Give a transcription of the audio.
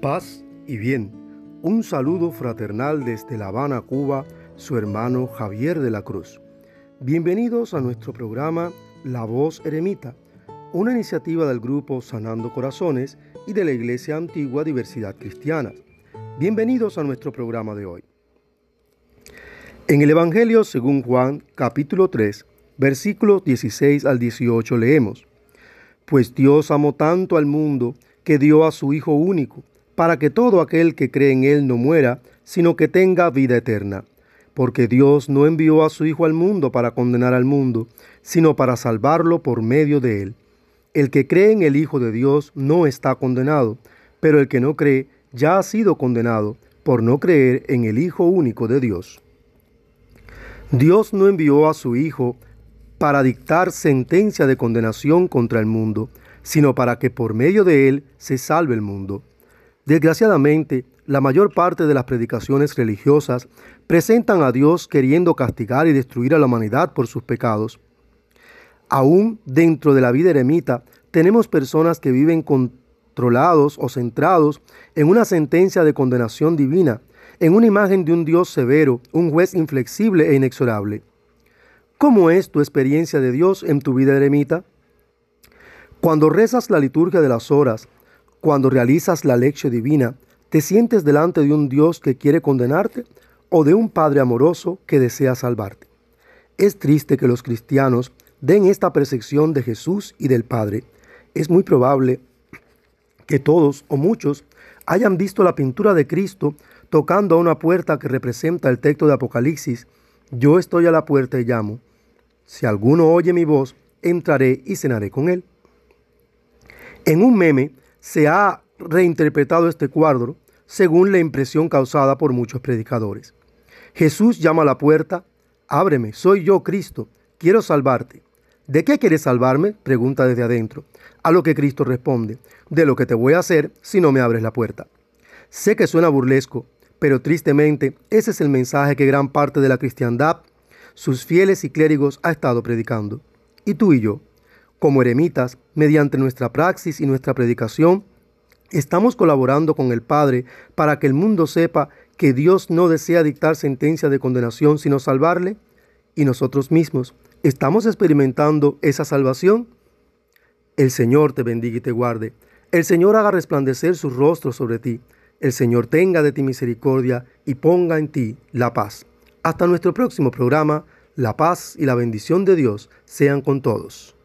Paz y bien. Un saludo fraternal desde La Habana, Cuba, su hermano Javier de la Cruz. Bienvenidos a nuestro programa La Voz Eremita, una iniciativa del grupo Sanando Corazones y de la Iglesia Antigua Diversidad Cristiana. Bienvenidos a nuestro programa de hoy. En el Evangelio según Juan, capítulo 3, versículos 16 al 18 leemos, Pues Dios amó tanto al mundo que dio a su Hijo único, para que todo aquel que cree en Él no muera, sino que tenga vida eterna. Porque Dios no envió a su Hijo al mundo para condenar al mundo, sino para salvarlo por medio de Él. El que cree en el Hijo de Dios no está condenado, pero el que no cree ya ha sido condenado por no creer en el Hijo único de Dios. Dios no envió a su Hijo para dictar sentencia de condenación contra el mundo, sino para que por medio de él se salve el mundo. Desgraciadamente, la mayor parte de las predicaciones religiosas presentan a Dios queriendo castigar y destruir a la humanidad por sus pecados. Aún dentro de la vida eremita tenemos personas que viven controlados o centrados en una sentencia de condenación divina, en una imagen de un Dios severo, un juez inflexible e inexorable. ¿Cómo es tu experiencia de Dios en tu vida eremita? Cuando rezas la liturgia de las horas, cuando realizas la lección divina, ¿te sientes delante de un Dios que quiere condenarte o de un Padre amoroso que desea salvarte? Es triste que los cristianos den esta percepción de Jesús y del Padre. Es muy probable que todos o muchos hayan visto la pintura de Cristo tocando a una puerta que representa el texto de Apocalipsis, yo estoy a la puerta y llamo. Si alguno oye mi voz, entraré y cenaré con él. En un meme se ha reinterpretado este cuadro según la impresión causada por muchos predicadores. Jesús llama a la puerta, ábreme, soy yo Cristo, quiero salvarte. ¿De qué quieres salvarme? pregunta desde adentro. A lo que Cristo responde, de lo que te voy a hacer si no me abres la puerta. Sé que suena burlesco, pero tristemente ese es el mensaje que gran parte de la cristiandad, sus fieles y clérigos ha estado predicando. Y tú y yo, como eremitas, mediante nuestra praxis y nuestra predicación, estamos colaborando con el Padre para que el mundo sepa que Dios no desea dictar sentencia de condenación sino salvarle, y nosotros mismos estamos experimentando esa salvación. El Señor te bendiga y te guarde. El Señor haga resplandecer su rostro sobre ti. El Señor tenga de ti misericordia y ponga en ti la paz. Hasta nuestro próximo programa, la paz y la bendición de Dios sean con todos.